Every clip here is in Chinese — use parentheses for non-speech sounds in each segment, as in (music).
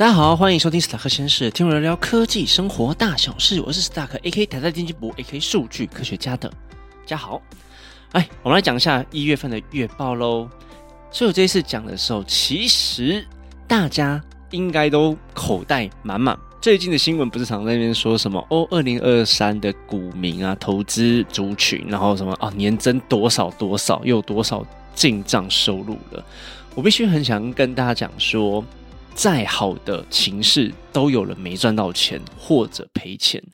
大家好，欢迎收听史塔克先生听我聊聊科技生活大小事。我是史塔克 A K 台大电机部 A K 数据科学家的大家好。哎，我们来讲一下一月份的月报喽。所以我这一次讲的时候，其实大家应该都口袋满满。最近的新闻不是常在那边说什么哦，二零二三的股民啊，投资族群，然后什么啊，年增多少多少，又有多少进账收入了。我必须很想跟大家讲说。再好的情势都有人没赚到钱或者赔钱，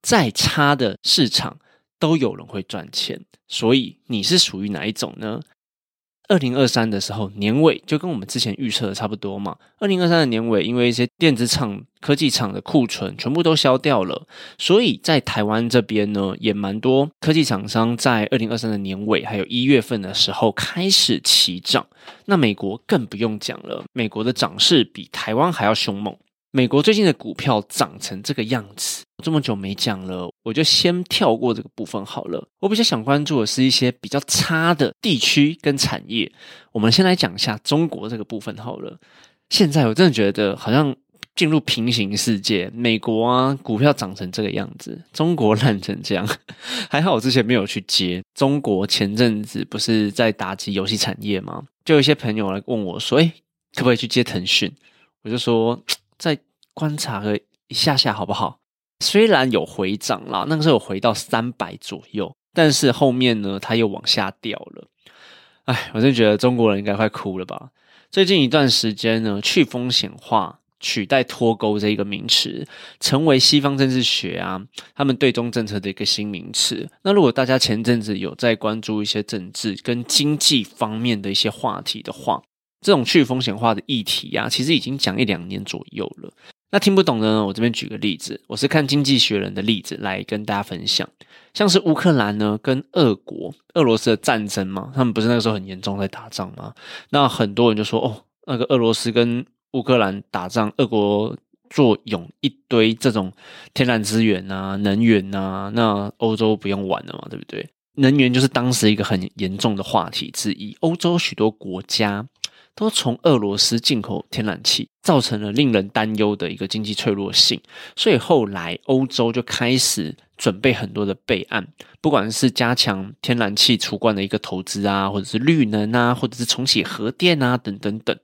再差的市场都有人会赚钱，所以你是属于哪一种呢？二零二三的时候，年尾就跟我们之前预测的差不多嘛。二零二三的年尾，因为一些电子厂、科技厂的库存全部都消掉了，所以在台湾这边呢，也蛮多科技厂商在二零二三的年尾，还有一月份的时候开始起涨。那美国更不用讲了，美国的涨势比台湾还要凶猛。美国最近的股票涨成这个样子，这么久没讲了，我就先跳过这个部分好了。我比较想关注的是一些比较差的地区跟产业。我们先来讲一下中国这个部分好了。现在我真的觉得好像进入平行世界，美国啊股票涨成这个样子，中国烂成这样。(laughs) 还好我之前没有去接。中国前阵子不是在打击游戏产业吗？就有一些朋友来问我说：“哎，可不可以去接腾讯？”我就说。再观察个一下下好不好？虽然有回涨啦，那个时候有回到三百左右，但是后面呢，它又往下掉了。哎，我真觉得中国人应该快哭了吧？最近一段时间呢，去风险化取代脱钩这一个名词，成为西方政治学啊，他们对中政策的一个新名词。那如果大家前阵子有在关注一些政治跟经济方面的一些话题的话，这种去风险化的议题呀，其实已经讲一两年左右了。那听不懂的呢？我这边举个例子，我是看《经济学人》的例子来跟大家分享。像是乌克兰呢，跟俄国、俄罗斯的战争嘛，他们不是那个时候很严重在打仗吗？那很多人就说，哦，那个俄罗斯跟乌克兰打仗，俄国坐拥一堆这种天然资源啊、能源啊，那欧洲不用玩了嘛，对不对？能源就是当时一个很严重的话题之一，欧洲许多国家。都从俄罗斯进口天然气，造成了令人担忧的一个经济脆弱性。所以后来欧洲就开始准备很多的备案，不管是加强天然气储罐的一个投资啊，或者是绿能啊，或者是重启核电啊，等等等。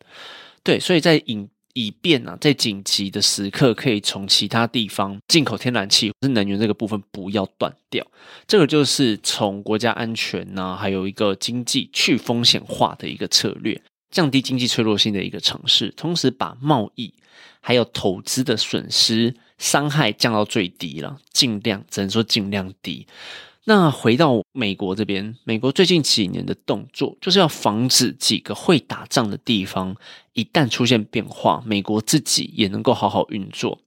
对，所以在以以便啊，在紧急的时刻可以从其他地方进口天然气，或是能源这个部分不要断掉。这个就是从国家安全呐，还有一个经济去风险化的一个策略。降低经济脆弱性的一个城市，同时把贸易还有投资的损失伤害降到最低了，尽量只能说尽量低。那回到美国这边，美国最近几年的动作就是要防止几个会打仗的地方一旦出现变化，美国自己也能够好好运作。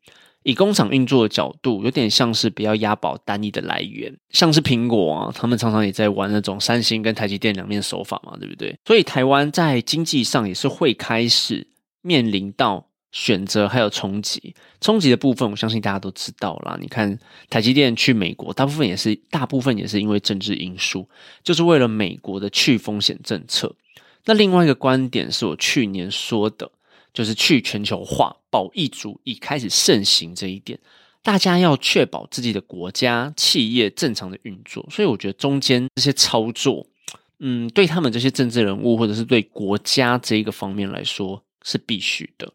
以工厂运作的角度，有点像是不要押宝单一的来源，像是苹果啊，他们常常也在玩那种三星跟台积电两面手法嘛，对不对？所以台湾在经济上也是会开始面临到选择还有冲击，冲击的部分，我相信大家都知道啦。你看台积电去美国，大部分也是大部分也是因为政治因素，就是为了美国的去风险政策。那另外一个观点是我去年说的。就是去全球化、保益主义开始盛行这一点，大家要确保自己的国家企业正常的运作，所以我觉得中间这些操作，嗯，对他们这些政治人物或者是对国家这一个方面来说是必须的。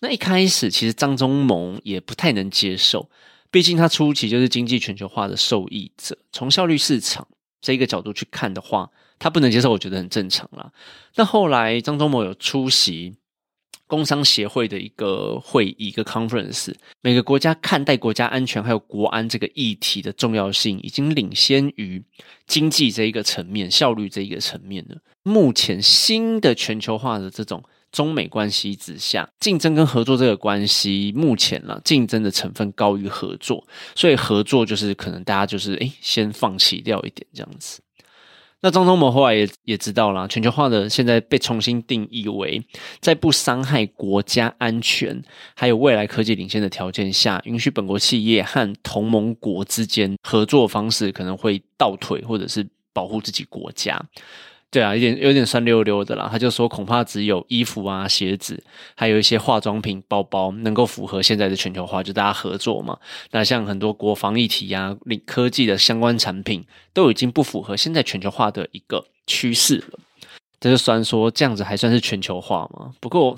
那一开始其实张忠谋也不太能接受，毕竟他初期就是经济全球化的受益者，从效率市场这一个角度去看的话，他不能接受，我觉得很正常啦。那后来张忠谋有出席。工商协会的一个会议，一个 conference，每个国家看待国家安全还有国安这个议题的重要性，已经领先于经济这一个层面、效率这一个层面了。目前新的全球化的这种中美关系之下，竞争跟合作这个关系，目前呢，竞争的成分高于合作，所以合作就是可能大家就是诶先放弃掉一点这样子。那张忠谋后来也也知道了，全球化的现在被重新定义为，在不伤害国家安全，还有未来科技领先的条件下，允许本国企业和同盟国之间合作方式可能会倒退，或者是保护自己国家。对啊，有点有点酸溜溜的啦。他就说，恐怕只有衣服啊、鞋子，还有一些化妆品、包包，能够符合现在的全球化，就大家合作嘛。那像很多国防议题啊、科技的相关产品，都已经不符合现在全球化的一个趋势了。这就算说这样子还算是全球化嘛？不过，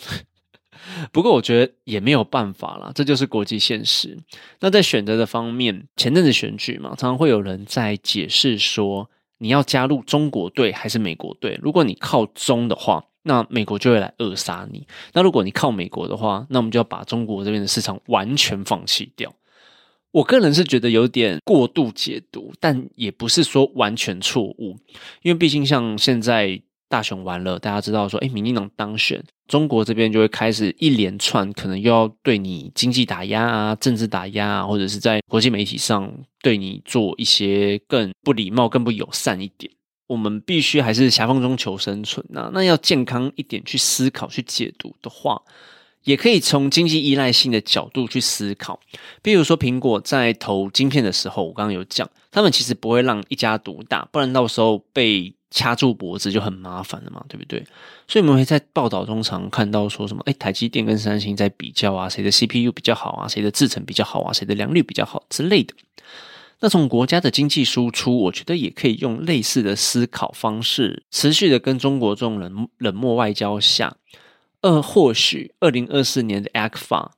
(laughs) 不过我觉得也没有办法啦，这就是国际现实。那在选择的方面，前阵子选举嘛，常常会有人在解释说。你要加入中国队还是美国队？如果你靠中的话，那美国就会来扼杀你；那如果你靠美国的话，那我们就要把中国这边的市场完全放弃掉。我个人是觉得有点过度解读，但也不是说完全错误，因为毕竟像现在。大选完了，大家知道说，哎，民进党当选，中国这边就会开始一连串可能又要对你经济打压啊、政治打压啊，或者是在国际媒体上对你做一些更不礼貌、更不友善一点。我们必须还是狭缝中求生存呐。那要健康一点去思考、去解读的话，也可以从经济依赖性的角度去思考。比如说，苹果在投晶片的时候，我刚刚有讲，他们其实不会让一家独大，不然到时候被。掐住脖子就很麻烦了嘛，对不对？所以我们会在报道中常看到说什么，哎，台积电跟三星在比较啊，谁的 CPU 比较好啊，谁的制程比较好啊，谁的良率比较好之类的。那从国家的经济输出，我觉得也可以用类似的思考方式，持续的跟中国这种冷冷漠外交下，二，或许二零二四年的 a c f a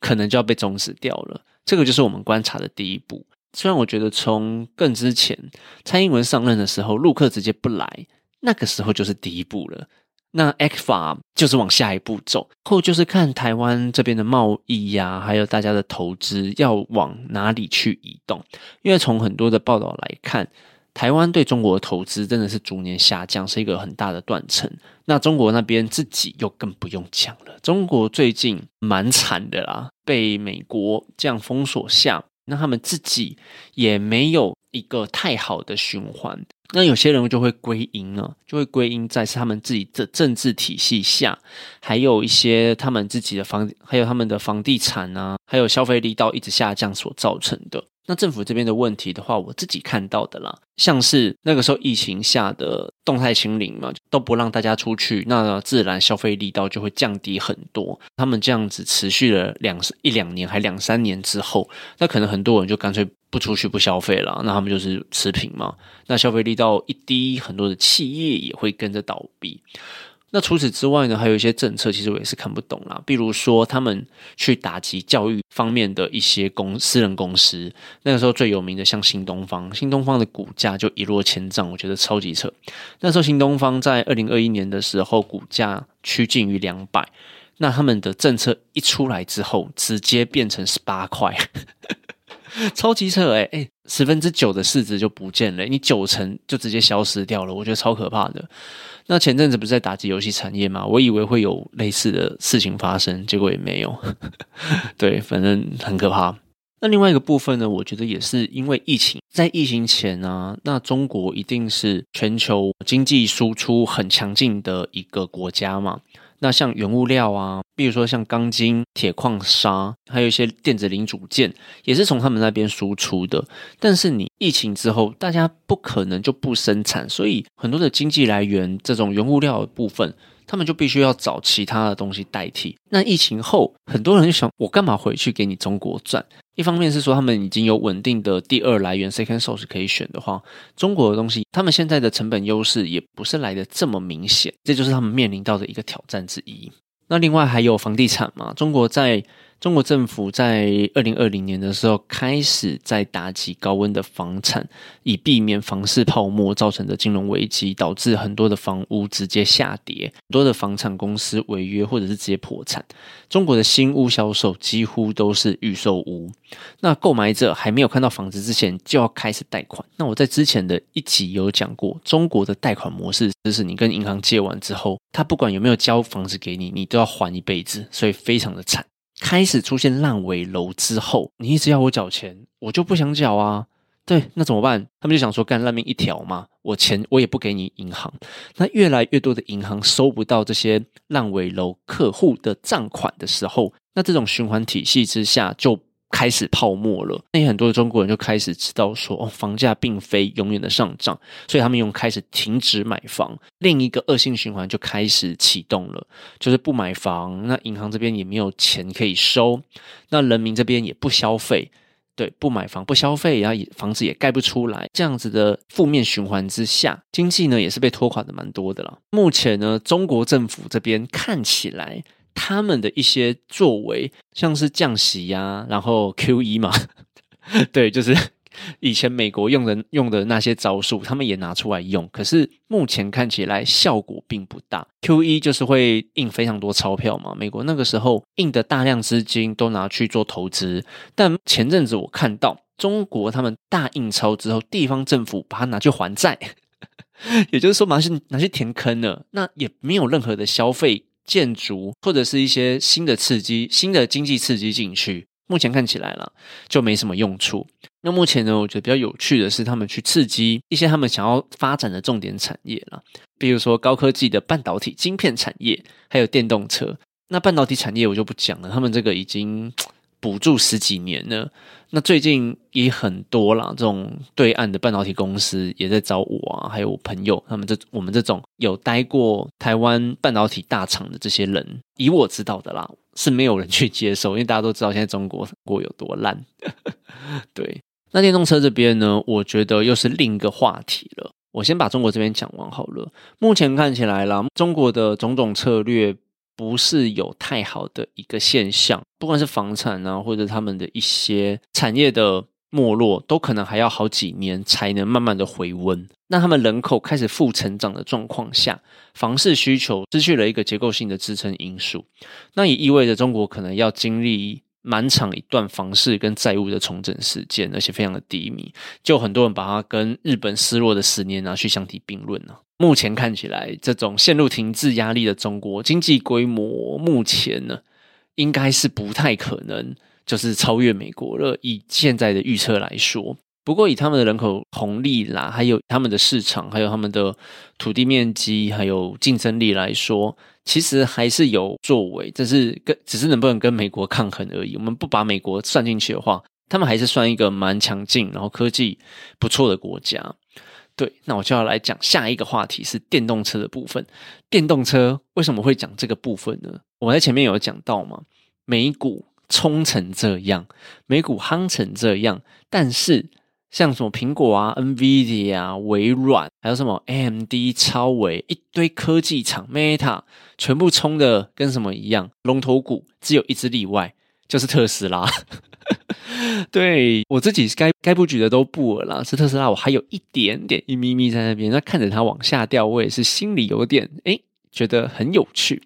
可能就要被终止掉了。这个就是我们观察的第一步。虽然我觉得从更之前蔡英文上任的时候，陆客直接不来，那个时候就是第一步了。那 X 法就是往下一步走，后就是看台湾这边的贸易呀，还有大家的投资要往哪里去移动。因为从很多的报道来看，台湾对中国的投资真的是逐年下降，是一个很大的断层。那中国那边自己又更不用讲了，中国最近蛮惨的啦，被美国这样封锁下。那他们自己也没有一个太好的循环，那有些人就会归因啊，就会归因在是他们自己的政治体系下，还有一些他们自己的房，还有他们的房地产啊，还有消费力道一直下降所造成的。那政府这边的问题的话，我自己看到的啦，像是那个时候疫情下的动态清零嘛，都不让大家出去，那自然消费力道就会降低很多。他们这样子持续了两一两年，还两三年之后，那可能很多人就干脆不出去不消费了，那他们就是持平嘛。那消费力道一低，很多的企业也会跟着倒闭。那除此之外呢，还有一些政策，其实我也是看不懂啦。比如说，他们去打击教育方面的一些公私人公司，那个时候最有名的像新东方，新东方的股价就一落千丈，我觉得超级扯。那时候新东方在二零二一年的时候，股价趋近于两百，那他们的政策一出来之后，直接变成十八块，(laughs) 超级扯哎哎，十分之九的市值就不见了，你九成就直接消失掉了，我觉得超可怕的。那前阵子不是在打击游戏产业嘛？我以为会有类似的事情发生，结果也没有。(laughs) 对，反正很可怕。那另外一个部分呢？我觉得也是因为疫情，在疫情前呢，那中国一定是全球经济输出很强劲的一个国家嘛。那像原物料啊，比如说像钢筋、铁矿砂，还有一些电子零组件，也是从他们那边输出的。但是你疫情之后，大家不可能就不生产，所以很多的经济来源，这种原物料的部分。他们就必须要找其他的东西代替。那疫情后，很多人就想，我干嘛回去给你中国赚？一方面是说他们已经有稳定的第二来源 second source 可以选的话，中国的东西，他们现在的成本优势也不是来的这么明显，这就是他们面临到的一个挑战之一。那另外还有房地产嘛，中国在。中国政府在二零二零年的时候开始在打击高温的房产，以避免房市泡沫造成的金融危机，导致很多的房屋直接下跌，很多的房产公司违约或者是直接破产。中国的新屋销售几乎都是预售屋，那购买者还没有看到房子之前就要开始贷款。那我在之前的一集有讲过，中国的贷款模式就是你跟银行借完之后，他不管有没有交房子给你，你都要还一辈子，所以非常的惨。开始出现烂尾楼之后，你一直要我缴钱，我就不想缴啊。对，那怎么办？他们就想说干烂命一条嘛，我钱我也不给你银行。那越来越多的银行收不到这些烂尾楼客户的账款的时候，那这种循环体系之下就开始泡沫了。那很多中国人就开始知道说，哦，房价并非永远的上涨，所以他们用开始停止买房。另一个恶性循环就开始启动了，就是不买房，那银行这边也没有钱可以收，那人民这边也不消费。对，不买房不消费，然后房子也盖不出来，这样子的负面循环之下，经济呢也是被拖垮的蛮多的了。目前呢，中国政府这边看起来，他们的一些作为，像是降息呀，然后 Q E 嘛，对，就是。以前美国用的用的那些招数，他们也拿出来用，可是目前看起来效果并不大。Q E 就是会印非常多钞票嘛，美国那个时候印的大量资金都拿去做投资，但前阵子我看到中国他们大印钞之后，地方政府把它拿去还债，(laughs) 也就是说拿去拿去填坑了，那也没有任何的消费、建筑或者是一些新的刺激、新的经济刺激进去。目前看起来了，就没什么用处。那目前呢，我觉得比较有趣的是，他们去刺激一些他们想要发展的重点产业了，比如说高科技的半导体晶片产业，还有电动车。那半导体产业我就不讲了，他们这个已经。补助十几年了，那最近也很多啦，这种对岸的半导体公司也在找我啊，还有我朋友，他们这我们这种有待过台湾半导体大厂的这些人，以我知道的啦，是没有人去接受，因为大家都知道现在中国国有多烂。(laughs) 对，那电动车这边呢，我觉得又是另一个话题了。我先把中国这边讲完好了。目前看起来啦，中国的种种策略。不是有太好的一个现象，不管是房产啊，或者他们的一些产业的没落，都可能还要好几年才能慢慢的回温。那他们人口开始负成长的状况下，房市需求失去了一个结构性的支撑因素，那也意味着中国可能要经历。蛮长一段房市跟债务的重整时间，而且非常的低迷，就很多人把它跟日本失落的十年拿去相提并论呢。目前看起来，这种陷入停滞压力的中国经济规模，目前呢，应该是不太可能就是超越美国了。以现在的预测来说。不过，以他们的人口红利啦，还有他们的市场，还有他们的土地面积，还有竞争力来说，其实还是有作为。只是跟只是能不能跟美国抗衡而已。我们不把美国算进去的话，他们还是算一个蛮强劲，然后科技不错的国家。对，那我就要来讲下一个话题是电动车的部分。电动车为什么会讲这个部分呢？我在前面有讲到嘛，美股冲成这样，美股夯成这样，但是。像什么苹果啊、NVIDIA 啊、微软，还有什么 AMD、超微，一堆科技厂 Meta，全部冲的跟什么一样，龙头股只有一只例外，就是特斯拉。(laughs) 对我自己该该布局的都布了，是特斯拉，我还有一点点一咪咪在那边，那看着它往下掉，我也是心里有点哎，觉得很有趣。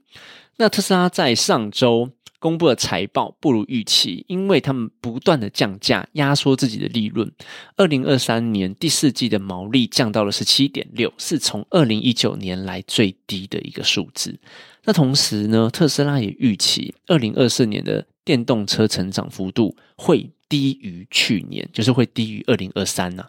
那特斯拉在上周。公布的财报不如预期，因为他们不断的降价，压缩自己的利润。二零二三年第四季的毛利降到了十七点六，是从二零一九年来最低的一个数字。那同时呢，特斯拉也预期二零二四年的电动车成长幅度会低于去年，就是会低于二零二三呐。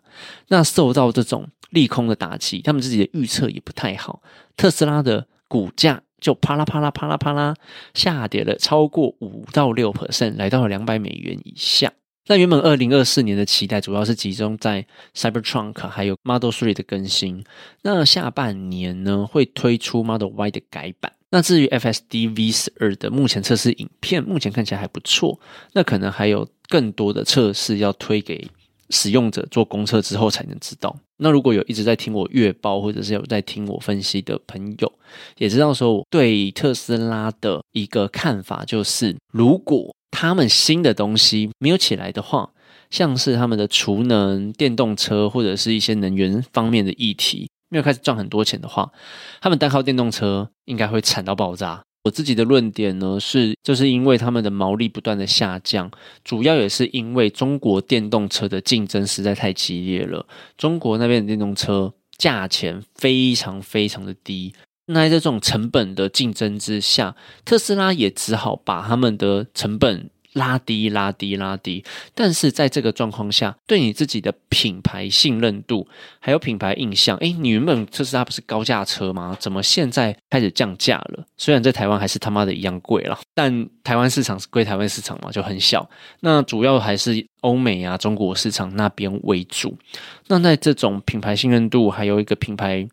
那受到这种利空的打击，他们自己的预测也不太好。特斯拉的股价。就啪啦啪啦啪啦啪啦下跌了超过五到六 percent，来到了两百美元以下。那原本二零二四年的期待主要是集中在 Cybertruck 还有 Model Three 的更新。那下半年呢会推出 Model Y 的改版。那至于 FSD V 十二的目前测试影片，目前看起来还不错。那可能还有更多的测试要推给。使用者做公测之后才能知道。那如果有一直在听我月报，或者是有在听我分析的朋友，也知道说我对特斯拉的一个看法，就是如果他们新的东西没有起来的话，像是他们的储能、电动车或者是一些能源方面的议题没有开始赚很多钱的话，他们单靠电动车应该会惨到爆炸。我自己的论点呢是，就是因为他们的毛利不断的下降，主要也是因为中国电动车的竞争实在太激烈了。中国那边的电动车价钱非常非常的低，那在这种成本的竞争之下，特斯拉也只好把他们的成本拉低、拉低、拉低。但是在这个状况下，对你自己的品牌信任度还有品牌印象，哎，你原本特斯拉不是高价车吗？怎么现在开始降价了？虽然在台湾还是他妈的一样贵了，但台湾市场是归台湾市场嘛，就很小。那主要还是欧美啊、中国市场那边为主。那在这种品牌信任度还有一个品牌。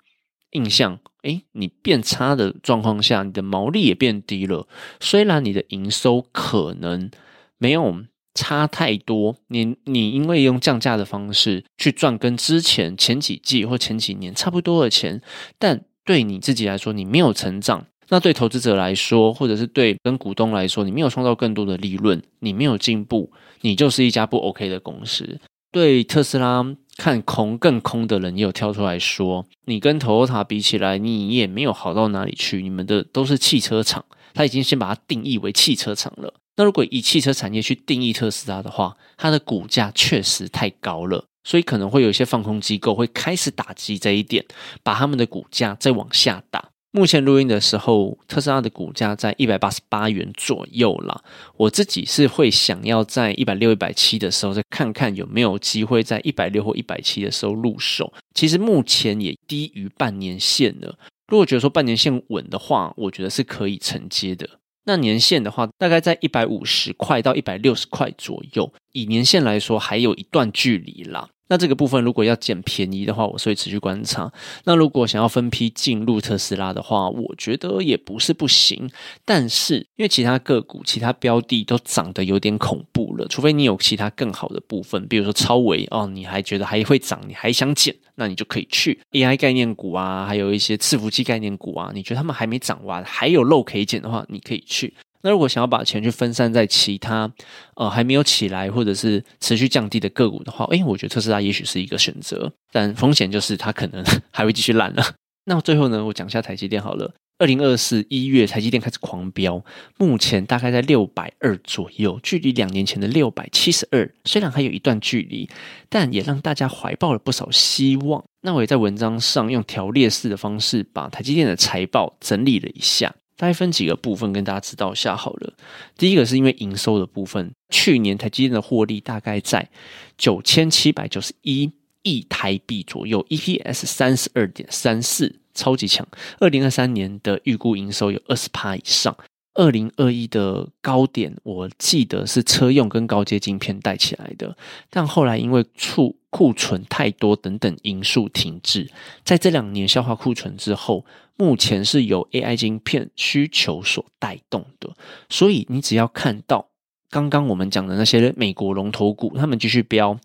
印象，哎，你变差的状况下，你的毛利也变低了。虽然你的营收可能没有差太多，你你因为用降价的方式去赚跟之前前几季或前几年差不多的钱，但对你自己来说，你没有成长。那对投资者来说，或者是对跟股东来说，你没有创造更多的利润，你没有进步，你就是一家不 OK 的公司。对特斯拉。看空更空的人也有跳出来说，你跟 Toyota 比起来，你也没有好到哪里去。你们的都是汽车厂，他已经先把它定义为汽车厂了。那如果以汽车产业去定义特斯拉的话，它的股价确实太高了，所以可能会有一些放空机构会开始打击这一点，把他们的股价再往下打。目前录音的时候，特斯拉的股价在一百八十八元左右啦。我自己是会想要在一百六、一百七的时候再看看有没有机会在一百六或一百七的时候入手。其实目前也低于半年线了。如果觉得说半年线稳的话，我觉得是可以承接的。那年限的话，大概在一百五十块到一百六十块左右。以年限来说，还有一段距离啦。那这个部分如果要捡便宜的话，我是会持续观察。那如果想要分批进入特斯拉的话，我觉得也不是不行。但是因为其他个股、其他标的都涨得有点恐怖了，除非你有其他更好的部分，比如说超维哦，你还觉得还会涨，你还想捡，那你就可以去 AI 概念股啊，还有一些伺服器概念股啊，你觉得他们还没涨完，还有漏可以捡的话，你可以去。那如果想要把钱去分散在其他呃还没有起来或者是持续降低的个股的话，诶，我觉得特斯拉也许是一个选择，但风险就是它可能 (laughs) 还会继续烂了。那最后呢，我讲一下台积电好了。二零二四一月，台积电开始狂飙，目前大概在六百二左右，距离两年前的六百七十二虽然还有一段距离，但也让大家怀抱了不少希望。那我也在文章上用条列式的方式把台积电的财报整理了一下。大概分几个部分跟大家知道一下好了。第一个是因为营收的部分，去年台积电的获利大概在九千七百九十一亿台币左右，EPS 三十二点三四，超级强。二零二三年的预估营收有二十趴以上。二零二一的高点，我记得是车用跟高阶晶片带起来的，但后来因为储库存太多等等因素停滞，在这两年消化库存之后。目前是由 AI 晶片需求所带动的，所以你只要看到刚刚我们讲的那些美国龙头股，他们继续飙，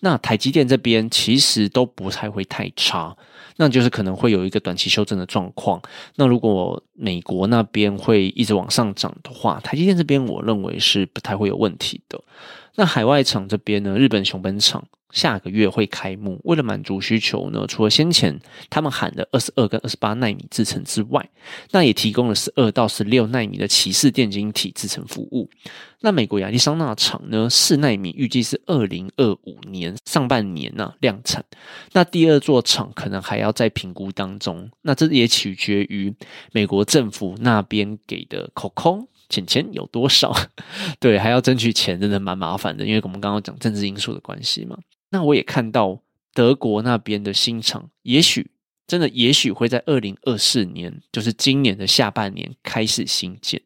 那台积电这边其实都不太会太差，那就是可能会有一个短期修正的状况。那如果美国那边会一直往上涨的话，台积电这边我认为是不太会有问题的。那海外厂这边呢，日本熊本厂。下个月会开幕，为了满足需求呢，除了先前他们喊的二十二跟二十八纳米制程之外，那也提供了十二到十六纳米的骑士电晶体制程服务。那美国亚利桑那厂呢，四纳米预计是二零二五年上半年呢量产。那第二座厂可能还要在评估当中，那这也取决于美国政府那边给的口空。钱钱有多少？(laughs) 对，还要争取钱，真的蛮麻烦的。因为我们刚刚讲政治因素的关系嘛。那我也看到德国那边的新厂，也许真的，也许会在二零二四年，就是今年的下半年开始新建。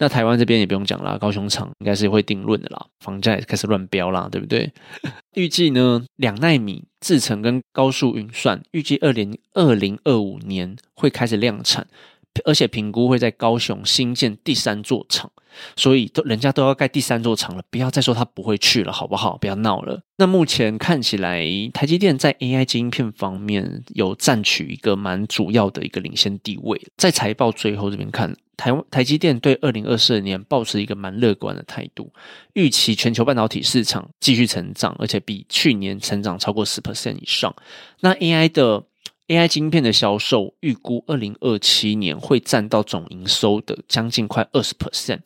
那台湾这边也不用讲了，高雄厂应该是会定论的啦，房价也开始乱飙啦，对不对？(laughs) 预计呢，两纳米制程跟高速运算，预计二零二零二五年会开始量产。而且评估会在高雄新建第三座厂，所以都人家都要盖第三座厂了，不要再说他不会去了，好不好？不要闹了。那目前看起来，台积电在 AI 晶片方面有占取一个蛮主要的一个领先地位。在财报最后这边看，台台积电对二零二四年保持一个蛮乐观的态度，预期全球半导体市场继续成长，而且比去年成长超过十 percent 以上。那 AI 的。AI 晶片的销售预估，二零二七年会占到总营收的将近快二十 percent。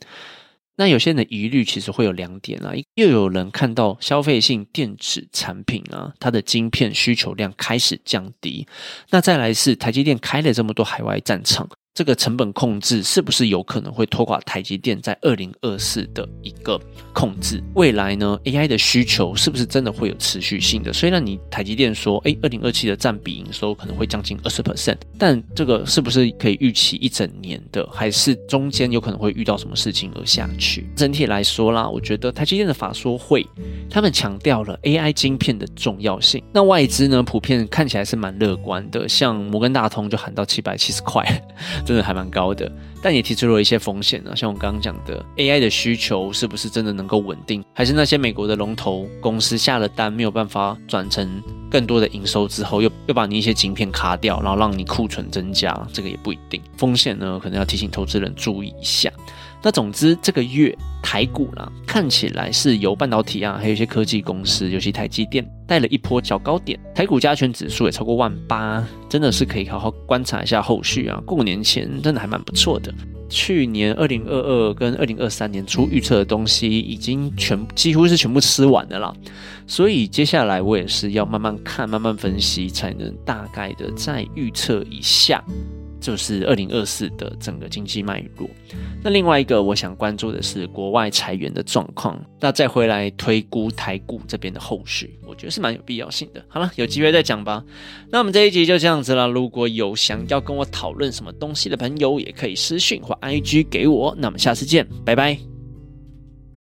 那有些人的疑虑其实会有两点啊，又有人看到消费性电子产品啊，它的晶片需求量开始降低。那再来是台积电开了这么多海外战场，这个成本控制是不是有可能会拖垮台积电在二零二四的一个控制？未来呢，AI 的需求是不是真的会有持续性的？虽然你台积电说，哎，二零二七的占比营收可能会将近二十 percent，但这个是不是可以预期一整年的？还是中间有可能会遇到什么事情而下去？整体来说啦，我觉得台积电的法说会，他们强调了 AI 晶片的重要性。那外资呢，普遍看起来是蛮乐观的，像摩根大通就喊到七百七十块，真的还蛮高的。但也提出了一些风险啊，像我刚刚讲的，AI 的需求是不是真的能够稳定？还是那些美国的龙头公司下了单没有办法转成更多的营收之后，又又把你一些晶片卡掉，然后让你库存增加，这个也不一定。风险呢，可能要提醒投资人注意一下。那总之，这个月台股呢，看起来是由半导体啊，还有一些科技公司，尤其台积电带了一波较高点，台股加权指数也超过万八，真的是可以好好观察一下后续啊。过年前真的还蛮不错的。去年二零二二跟二零二三年初预测的东西，已经全几乎是全部吃完的啦。所以接下来我也是要慢慢看、慢慢分析，才能大概的再预测一下。就是二零二四的整个经济脉络。那另外一个我想关注的是国外裁员的状况。那再回来推估台股这边的后续，我觉得是蛮有必要性的。好了，有机会再讲吧。那我们这一集就这样子了。如果有想要跟我讨论什么东西的朋友，也可以私讯或 IG 给我。那我们下次见，拜拜。